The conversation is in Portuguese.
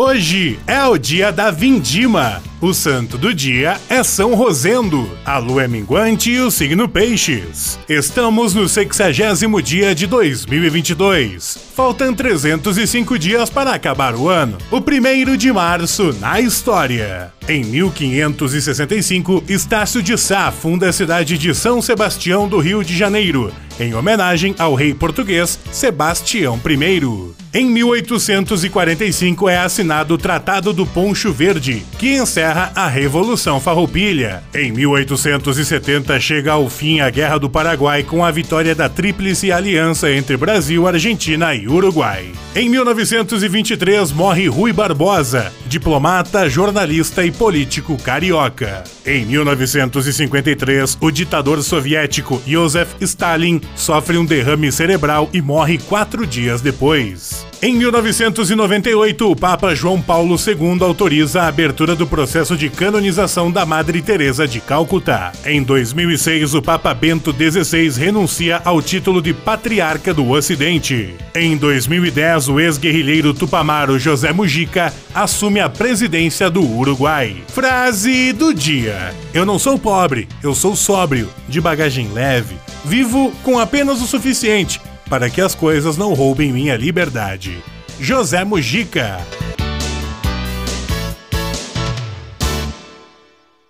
Hoje é o dia da vindima. O santo do dia é São Rosendo. A lua é minguante e o signo Peixes. Estamos no 60 dia de 2022. Faltam 305 dias para acabar o ano. O primeiro de março na história. Em 1565, Estácio de Sá funda a cidade de São Sebastião do Rio de Janeiro, em homenagem ao rei português Sebastião I. Em 1845 é assinado o Tratado do Poncho Verde, que encerra a Revolução Farroupilha. Em 1870 chega ao fim a Guerra do Paraguai com a vitória da Tríplice Aliança entre Brasil, Argentina e Uruguai. Em 1923 morre Rui Barbosa, diplomata, jornalista e político carioca. Em 1953, o ditador soviético Joseph Stalin sofre um derrame cerebral e morre quatro dias depois. Em 1998, o Papa João Paulo II autoriza a abertura do processo de canonização da Madre Teresa de Calcutá. Em 2006, o Papa Bento XVI renuncia ao título de Patriarca do Ocidente. Em 2010, o ex-guerrilheiro tupamaro José Mujica assume a presidência do Uruguai. Frase do dia: Eu não sou pobre, eu sou sóbrio, de bagagem leve. Vivo com apenas o suficiente para que as coisas não roubem minha liberdade. José Mujica